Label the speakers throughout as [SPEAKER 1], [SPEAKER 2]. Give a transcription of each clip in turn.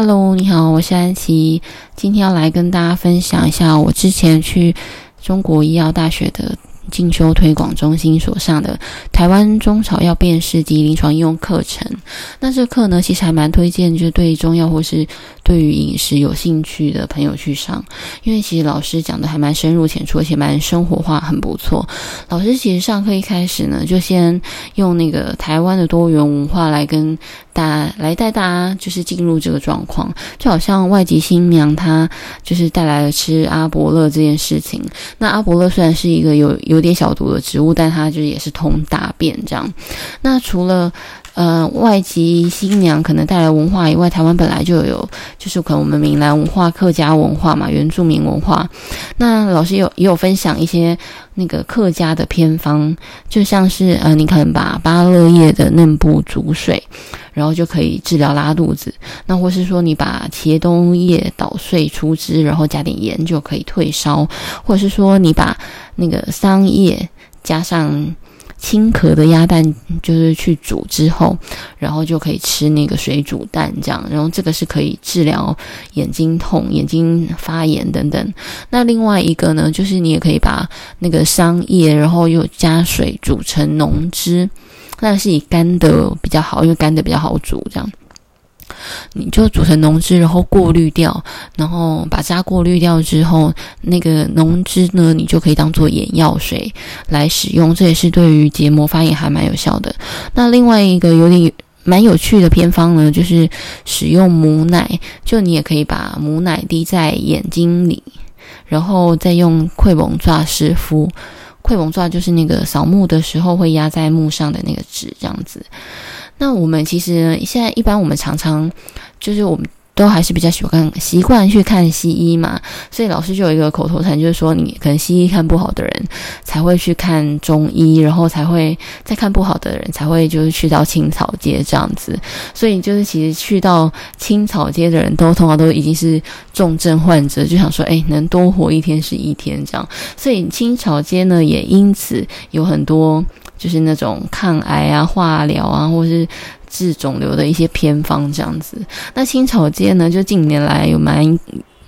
[SPEAKER 1] Hello，你好，我是安琪，今天要来跟大家分享一下我之前去中国医药大学的进修推广中心所上的台湾中草药辨识及临床应用课程。那这课呢，其实还蛮推荐，就是对中药或是对于饮食有兴趣的朋友去上，因为其实老师讲的还蛮深入浅出，而且蛮生活化，很不错。老师其实上课一开始呢，就先用那个台湾的多元文化来跟大来带大家就是进入这个状况，就好像外籍新娘她就是带来了吃阿伯乐这件事情。那阿伯乐虽然是一个有有有点小毒的植物，但它就也是通大便这样。那除了呃，外籍新娘可能带来文化以外，台湾本来就有，就是可能我们闽南文化、客家文化嘛，原住民文化。那老师有也有分享一些那个客家的偏方，就像是呃，你可能把芭乐叶的嫩部煮水，然后就可以治疗拉肚子。那或是说你把茄冬叶捣碎出汁，然后加点盐就可以退烧。或者是说你把那个桑叶加上。青壳的鸭蛋就是去煮之后，然后就可以吃那个水煮蛋这样，然后这个是可以治疗眼睛痛、眼睛发炎等等。那另外一个呢，就是你也可以把那个桑叶，然后又加水煮成浓汁，那是以干的比较好，因为干的比较好煮这样。你就煮成浓汁，然后过滤掉，然后把渣过滤掉之后，那个浓汁呢，你就可以当做眼药水来使用。这也是对于结膜发炎还蛮有效的。那另外一个有点蛮有趣的偏方呢，就是使用母奶，就你也可以把母奶滴在眼睛里，然后再用溃蒙抓湿敷。溃蒙抓就是那个扫墓的时候会压在墓上的那个纸，这样子。那我们其实现在一般我们常常就是我们都还是比较喜欢习惯去看西医嘛，所以老师就有一个口头禅，就是说你可能西医看不好的人才会去看中医，然后才会再看不好的人才会就是去到青草街这样子。所以就是其实去到青草街的人都通常都已经是重症患者，就想说哎，能多活一天是一天这样。所以青草街呢也因此有很多。就是那种抗癌啊、化疗啊，或是治肿瘤的一些偏方这样子。那青草街呢，就近年来有蛮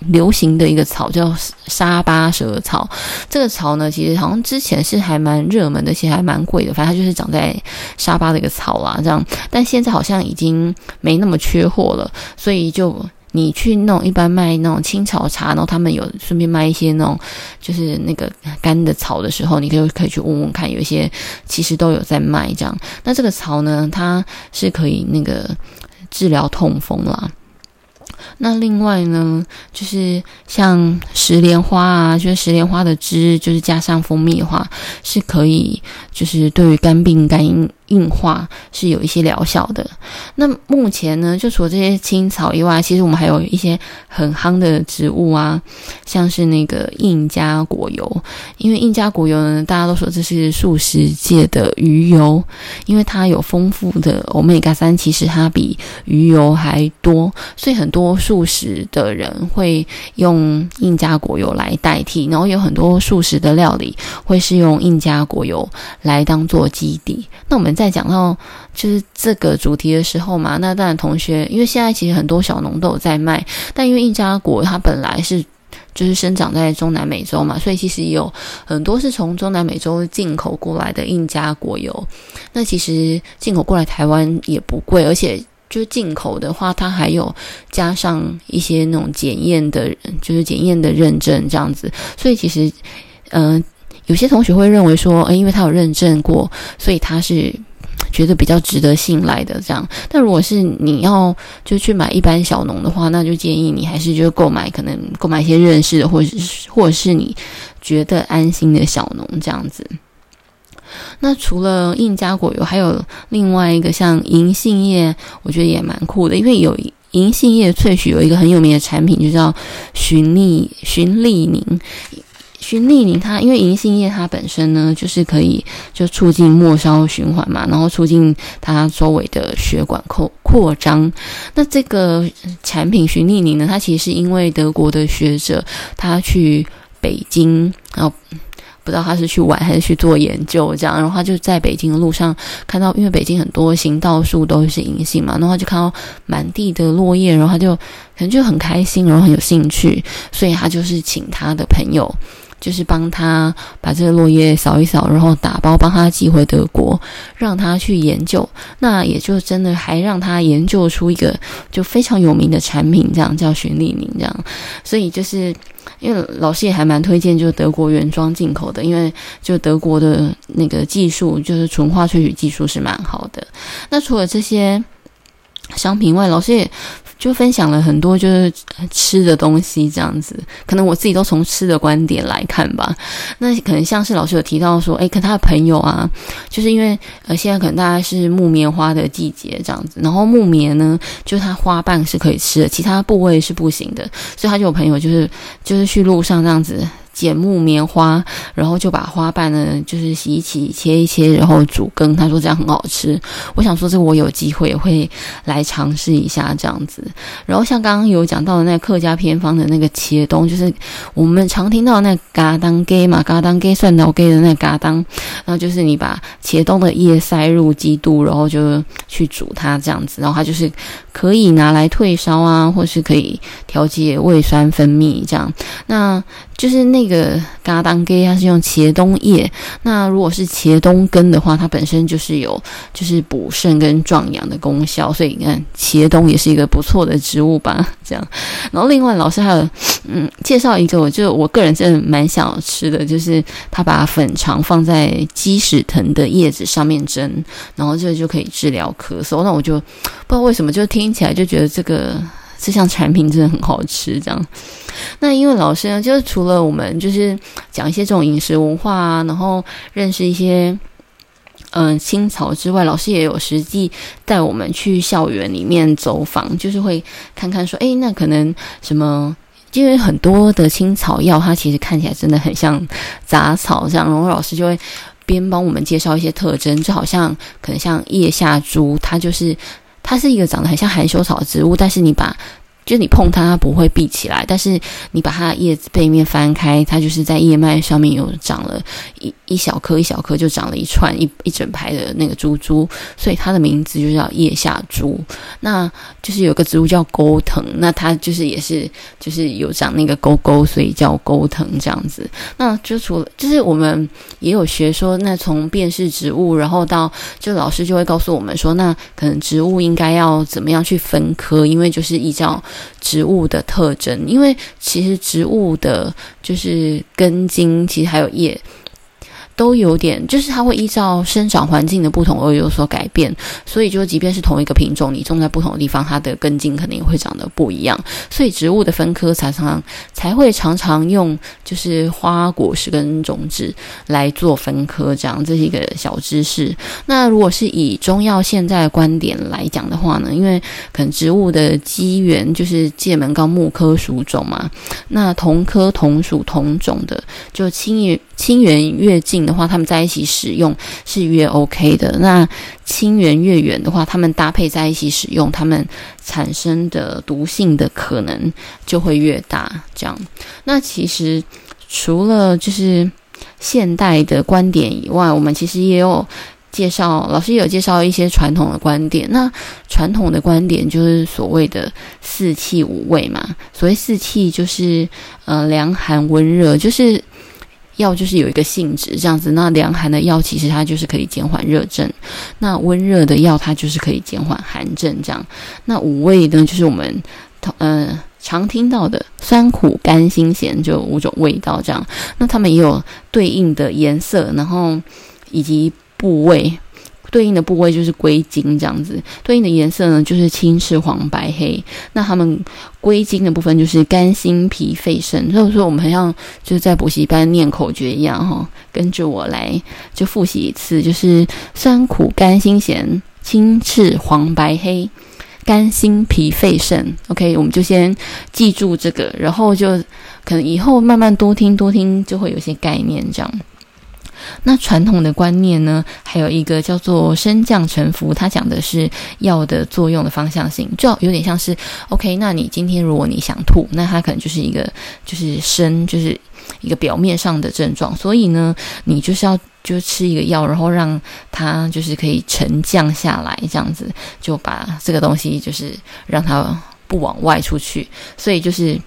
[SPEAKER 1] 流行的一个草叫沙巴蛇草。这个草呢，其实好像之前是还蛮热门的，其实还蛮贵的。反正它就是长在沙巴的一个草啊，这样。但现在好像已经没那么缺货了，所以就。你去那种一般卖那种青草茶，然后他们有顺便卖一些那种就是那个干的草的时候，你就可以去问问看，有一些其实都有在卖这样。那这个草呢，它是可以那个治疗痛风啦。那另外呢，就是像石莲花啊，就是石莲花的汁，就是加上蜂蜜的话，是可以就是对于肝病肝硬化是有一些疗效的。那目前呢，就除了这些青草以外，其实我们还有一些很夯的植物啊，像是那个印加果油。因为印加果油呢，大家都说这是素食界的鱼油，因为它有丰富的欧米伽三，其实它比鱼油还多，所以很多素食的人会用印加果油来代替。然后有很多素食的料理会是用印加果油来当做基底。那我们。在讲到就是这个主题的时候嘛，那当然同学，因为现在其实很多小农都有在卖，但因为印加果它本来是就是生长在中南美洲嘛，所以其实有很多是从中南美洲进口过来的印加果油。那其实进口过来台湾也不贵，而且就是进口的话，它还有加上一些那种检验的，就是检验的认证这样子。所以其实，嗯、有些同学会认为说，呃，因为它有认证过，所以它是。觉得比较值得信赖的这样，但如果是你要就去买一般小农的话，那就建议你还是就购买可能购买一些认识的，或者是或者是你觉得安心的小农这样子。那除了印加果油，还有另外一个像银杏叶，我觉得也蛮酷的，因为有银杏叶萃取有一个很有名的产品，就叫循利循利宁。循利宁它，因为银杏叶它本身呢，就是可以就促进末梢循环嘛，然后促进它周围的血管扩扩张。那这个产品循利宁呢，它其实是因为德国的学者他去北京，然后。不知道他是去玩还是去做研究这样。然后他就在北京的路上看到，因为北京很多行道树都是银杏嘛，然后他就看到满地的落叶，然后他就可能就很开心，然后很有兴趣，所以他就是请他的朋友。就是帮他把这个落叶扫一扫，然后打包帮他寄回德国，让他去研究。那也就真的还让他研究出一个就非常有名的产品，这样叫循利宁这样。所以就是因为老师也还蛮推荐，就是德国原装进口的，因为就德国的那个技术，就是纯化萃取技术是蛮好的。那除了这些商品外，老师也。就分享了很多就是吃的东西这样子，可能我自己都从吃的观点来看吧。那可能像是老师有提到说，诶，跟他的朋友啊，就是因为呃现在可能大概是木棉花的季节这样子，然后木棉呢，就是它花瓣是可以吃的，其他部位是不行的，所以他就有朋友就是就是去路上这样子。捡木棉花，然后就把花瓣呢，就是洗一洗、切一切，然后煮羹。他说这样很好吃。我想说，这个我有机会也会来尝试一下这样子。然后像刚刚有讲到的那个客家偏方的那个茄冬，就是我们常听到那个嘎当给嘛，嘎当给蒜头给的那个嘎当，然后就是你把茄冬的叶塞入鸡肚，然后就去煮它这样子，然后它就是可以拿来退烧啊，或是可以调节胃酸分泌这样。那就是那个嘎当给，它是用茄冬叶。那如果是茄冬根的话，它本身就是有就是补肾跟壮阳的功效，所以你看茄冬也是一个不错的植物吧。这样，然后另外老师还有嗯介绍一个，我就我个人真的蛮想吃的，就是他把粉肠放在鸡屎藤的叶子上面蒸，然后这个就可以治疗咳嗽。那我就不知道为什么，就听起来就觉得这个。这项产品真的很好吃，这样。那因为老师呢，就是除了我们就是讲一些这种饮食文化啊，然后认识一些嗯青草之外，老师也有实际带我们去校园里面走访，就是会看看说，诶，那可能什么，因为很多的青草药，它其实看起来真的很像杂草这样，然后老师就会边帮我们介绍一些特征，就好像可能像腋下珠，它就是。它是一个长得很像含羞草的植物，但是你把。就你碰它，它不会闭起来，但是你把它叶子背面翻开，它就是在叶脉上面有长了一一小颗一小颗，就长了一串一一整排的那个珠珠，所以它的名字就叫叶下珠。那就是有个植物叫钩藤，那它就是也是就是有长那个钩钩，所以叫钩藤这样子。那就除了就是我们也有学说，那从辨识植物，然后到就老师就会告诉我们说，那可能植物应该要怎么样去分科，因为就是依照。植物的特征，因为其实植物的就是根茎，其实还有叶。都有点，就是它会依照生长环境的不同而有所改变，所以就即便是同一个品种，你种在不同的地方，它的根茎肯定会长得不一样。所以植物的分科常常才会常常用就是花果实跟种子来做分科，这样这是一个小知识。那如果是以中药现在的观点来讲的话呢，因为可能植物的机缘就是界门纲目科属种嘛，那同科同属同种的就亲缘亲缘越近的话，他们在一起使用是越 OK 的。那亲缘越远的话，他们搭配在一起使用，他们产生的毒性的可能就会越大。这样，那其实除了就是现代的观点以外，我们其实也有介绍，老师也有介绍一些传统的观点。那传统的观点就是所谓的四气五味嘛。所谓四气就是呃凉寒温热，就是。药就是有一个性质这样子，那凉寒的药其实它就是可以减缓热症，那温热的药它就是可以减缓寒症这样。那五味呢，就是我们呃常听到的酸苦甘辛咸，就五种味道这样。那它们也有对应的颜色，然后以及部位。对应的部位就是归经这样子，对应的颜色呢就是青、赤、黄、白、黑。那他们归经的部分就是肝、心、脾、肺、肾。所以说我们很像就是在补习班念口诀一样哈，跟着我来就复习一次，就是酸、苦、甘、辛、咸、青、赤、黄、白、黑，肝、心、脾、肺、肾。OK，我们就先记住这个，然后就可能以后慢慢多听多听，就会有些概念这样。那传统的观念呢，还有一个叫做升降沉浮，它讲的是药的作用的方向性，就有点像是 OK。那你今天如果你想吐，那它可能就是一个就是升，就是一个表面上的症状，所以呢，你就是要就吃一个药，然后让它就是可以沉降下来，这样子就把这个东西就是让它不往外出去，所以就是。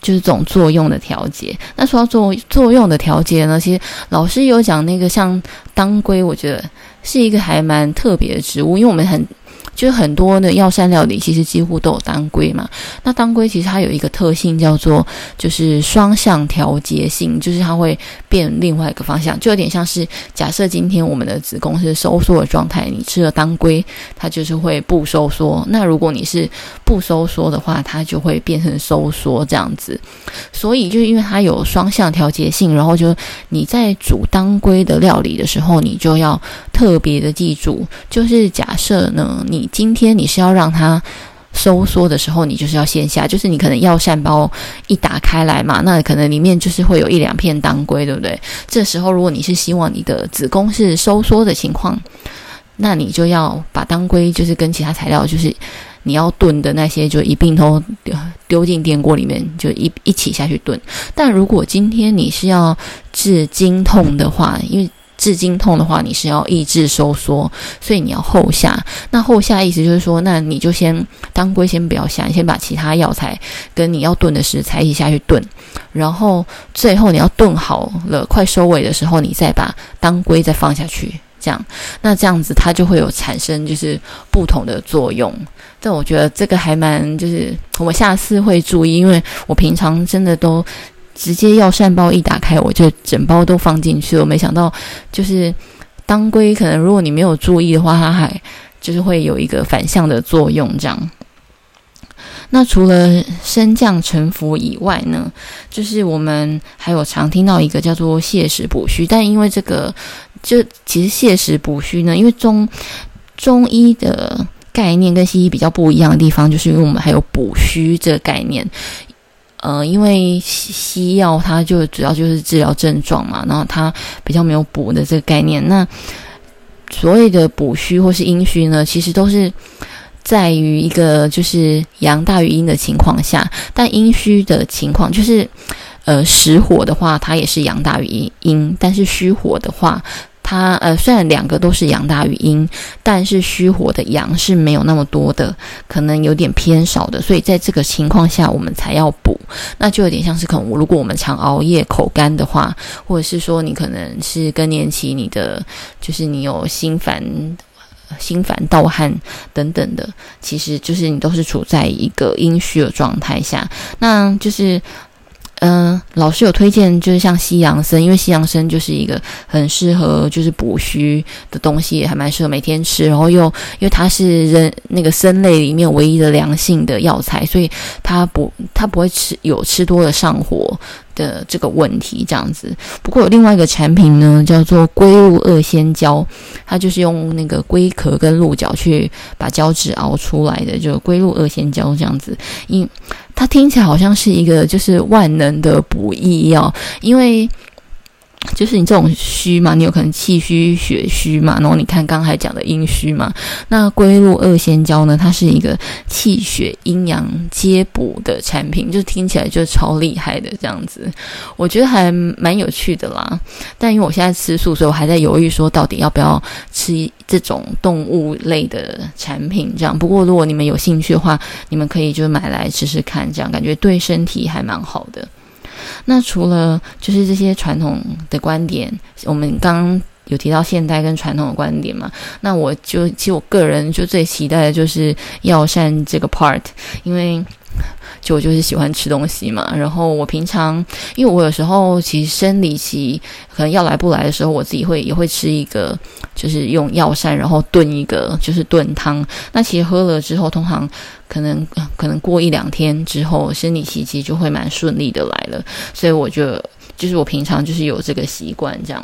[SPEAKER 1] 就是这种作用的调节。那说到作作用的调节呢，其实老师有讲那个像当归，我觉得是一个还蛮特别的植物，因为我们很。就是很多的药膳料理，其实几乎都有当归嘛。那当归其实它有一个特性，叫做就是双向调节性，就是它会变另外一个方向，就有点像是假设今天我们的子宫是收缩的状态，你吃了当归，它就是会不收缩。那如果你是不收缩的话，它就会变成收缩这样子。所以就是因为它有双向调节性，然后就你在煮当归的料理的时候，你就要特别的记住，就是假设呢你。今天你是要让它收缩的时候，你就是要先下，就是你可能药膳包一打开来嘛，那可能里面就是会有一两片当归，对不对？这时候如果你是希望你的子宫是收缩的情况，那你就要把当归就是跟其他材料，就是你要炖的那些，就一并都丢丢进电锅里面，就一一起下去炖。但如果今天你是要治经痛的话，因为治经痛的话，你是要抑制收缩，所以你要后下。那后下意思就是说，那你就先当归先不要下，你先把其他药材跟你要炖的食材一起下去炖，然后最后你要炖好了，快收尾的时候，你再把当归再放下去，这样，那这样子它就会有产生就是不同的作用。但我觉得这个还蛮就是我下次会注意，因为我平常真的都。直接药膳包一打开，我就整包都放进去了。我没想到，就是当归，可能如果你没有注意的话，它还就是会有一个反向的作用。这样，那除了升降沉浮以外呢，就是我们还有常听到一个叫做泻实补虚。但因为这个，就其实泻实补虚呢，因为中中医的概念跟西医比较不一样的地方，就是因为我们还有补虚这个概念。呃，因为西药它就主要就是治疗症状嘛，然后它比较没有补的这个概念。那所谓的补虚或是阴虚呢，其实都是在于一个就是阳大于阴的情况下，但阴虚的情况就是呃实火的话，它也是阳大于阴，但是虚火的话。它呃，虽然两个都是阳大于阴，但是虚火的阳是没有那么多的，可能有点偏少的，所以在这个情况下，我们才要补。那就有点像是可能，如果我们常熬夜、口干的话，或者是说你可能是更年期，你的就是你有心烦、心烦盗汗等等的，其实就是你都是处在一个阴虚的状态下，那就是。嗯、老师有推荐，就是像西洋参，因为西洋参就是一个很适合就是补虚的东西，也还蛮适合每天吃。然后又因为它是人那个参类里面唯一的良性的药材，所以它不它不会吃有吃多了上火的这个问题这样子。不过有另外一个产品呢，叫做龟鹿二仙胶，它就是用那个龟壳跟鹿角去把胶质熬出来的，就龟鹿二仙胶这样子。因它听起来好像是一个就是万能的补益药，因为就是你这种虚嘛，你有可能气虚、血虚嘛，然后你看刚才讲的阴虚嘛，那龟鹿二仙胶呢，它是一个气血阴阳皆补的产品，就听起来就超厉害的这样子，我觉得还蛮有趣的啦。但因为我现在吃素，所以我还在犹豫说到底要不要吃。这种动物类的产品，这样。不过，如果你们有兴趣的话，你们可以就买来试试看，这样感觉对身体还蛮好的。那除了就是这些传统的观点，我们刚有提到现代跟传统的观点嘛？那我就其实我个人就最期待的就是药膳这个 part，因为。就我就是喜欢吃东西嘛，然后我平常，因为我有时候其实生理期可能要来不来的时候，我自己会也会吃一个，就是用药膳，然后炖一个，就是炖汤。那其实喝了之后，通常可能可能过一两天之后，生理期其实就会蛮顺利的来了。所以我就就是我平常就是有这个习惯这样。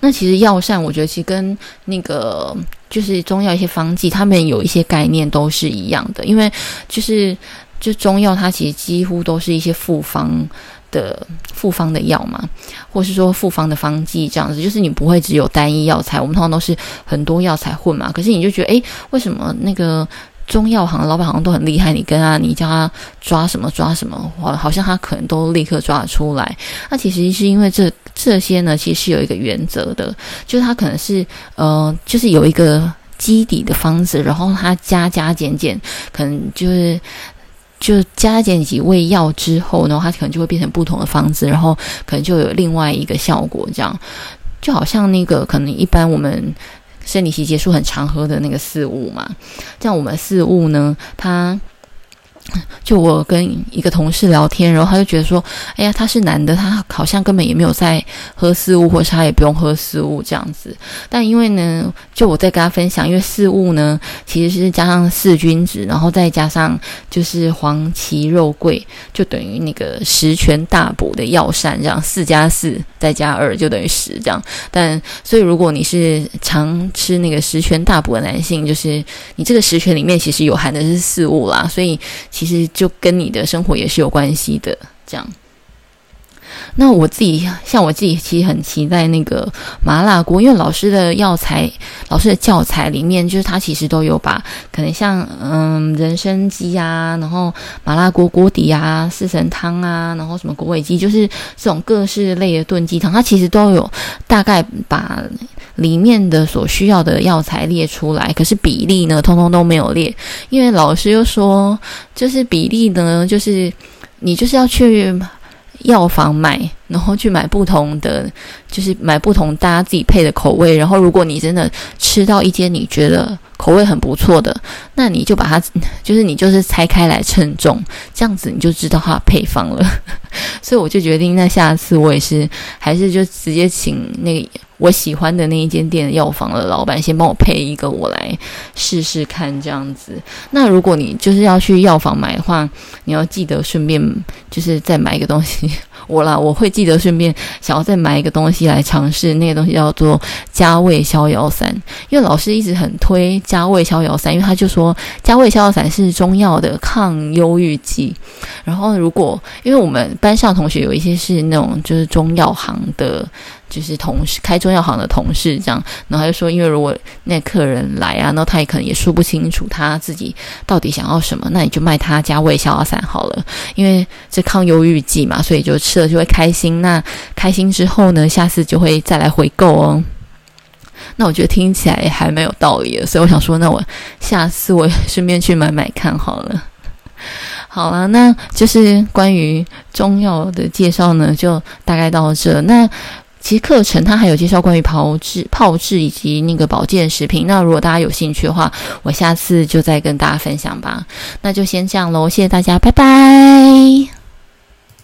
[SPEAKER 1] 那其实药膳，我觉得其实跟那个就是中药一些方剂，他们有一些概念都是一样的，因为就是就中药它其实几乎都是一些复方的复方的药嘛，或是说复方的方剂这样子，就是你不会只有单一药材，我们通常都是很多药材混嘛。可是你就觉得，诶，为什么那个中药行老板好像都很厉害，你跟他，你叫他抓什么抓什么，好，好像他可能都立刻抓得出来。那其实是因为这这些呢，其实是有一个原则的，就是他可能是呃，就是有一个基底的方子，然后他加加减减，可能就是。就加减几味药之后呢，它可能就会变成不同的方子，然后可能就有另外一个效果。这样就好像那个可能一般我们生理期结束很常喝的那个四物嘛，像我们四物呢，它。就我跟一个同事聊天，然后他就觉得说：“哎呀，他是男的，他好像根本也没有在喝四物，或是他也不用喝四物这样子。但因为呢，就我在跟他分享，因为四物呢其实是加上四君子，然后再加上就是黄芪肉桂，就等于那个十全大补的药膳，这样四加四再加二就等于十这样。但所以如果你是常吃那个十全大补的男性，就是你这个十全里面其实有含的是四物啦，所以。其实就跟你的生活也是有关系的，这样。那我自己像我自己，其实很期待那个麻辣锅，因为老师的药材、老师的教材里面，就是他其实都有把可能像嗯人参鸡啊，然后麻辣锅锅底啊、四神汤啊，然后什么狗尾鸡，就是这种各式类的炖鸡汤，它其实都有大概把里面的所需要的药材列出来，可是比例呢，通通都没有列，因为老师又说，就是比例呢，就是你就是要去。药房买，然后去买不同的，就是买不同大家自己配的口味。然后，如果你真的吃到一间你觉得口味很不错的，那你就把它，就是你就是拆开来称重，这样子你就知道它的配方了。所以我就决定，那下次我也是，还是就直接请那个。我喜欢的那一间店药房的老板先帮我配一个，我来试试看这样子。那如果你就是要去药房买的话，你要记得顺便就是再买一个东西。我啦，我会记得顺便想要再买一个东西来尝试，那个东西叫做加味逍遥散。因为老师一直很推加味逍遥散，因为他就说加味逍遥散是中药的抗忧郁剂。然后如果因为我们班上同学有一些是那种就是中药行的。就是同事开中药行的同事这样，然后他就说，因为如果那客人来啊，那他也可能也说不清楚他自己到底想要什么，那你就卖他加味逍遥散好了，因为这抗忧郁剂嘛，所以就吃了就会开心。那开心之后呢，下次就会再来回购哦。那我觉得听起来也还蛮有道理的，所以我想说，那我下次我顺便去买买看好了。好了，那就是关于中药的介绍呢，就大概到这。那其实课程它还有介绍关于炮制、炮制以及那个保健食品。那如果大家有兴趣的话，我下次就再跟大家分享吧。那就先这样喽，谢谢大家，拜拜。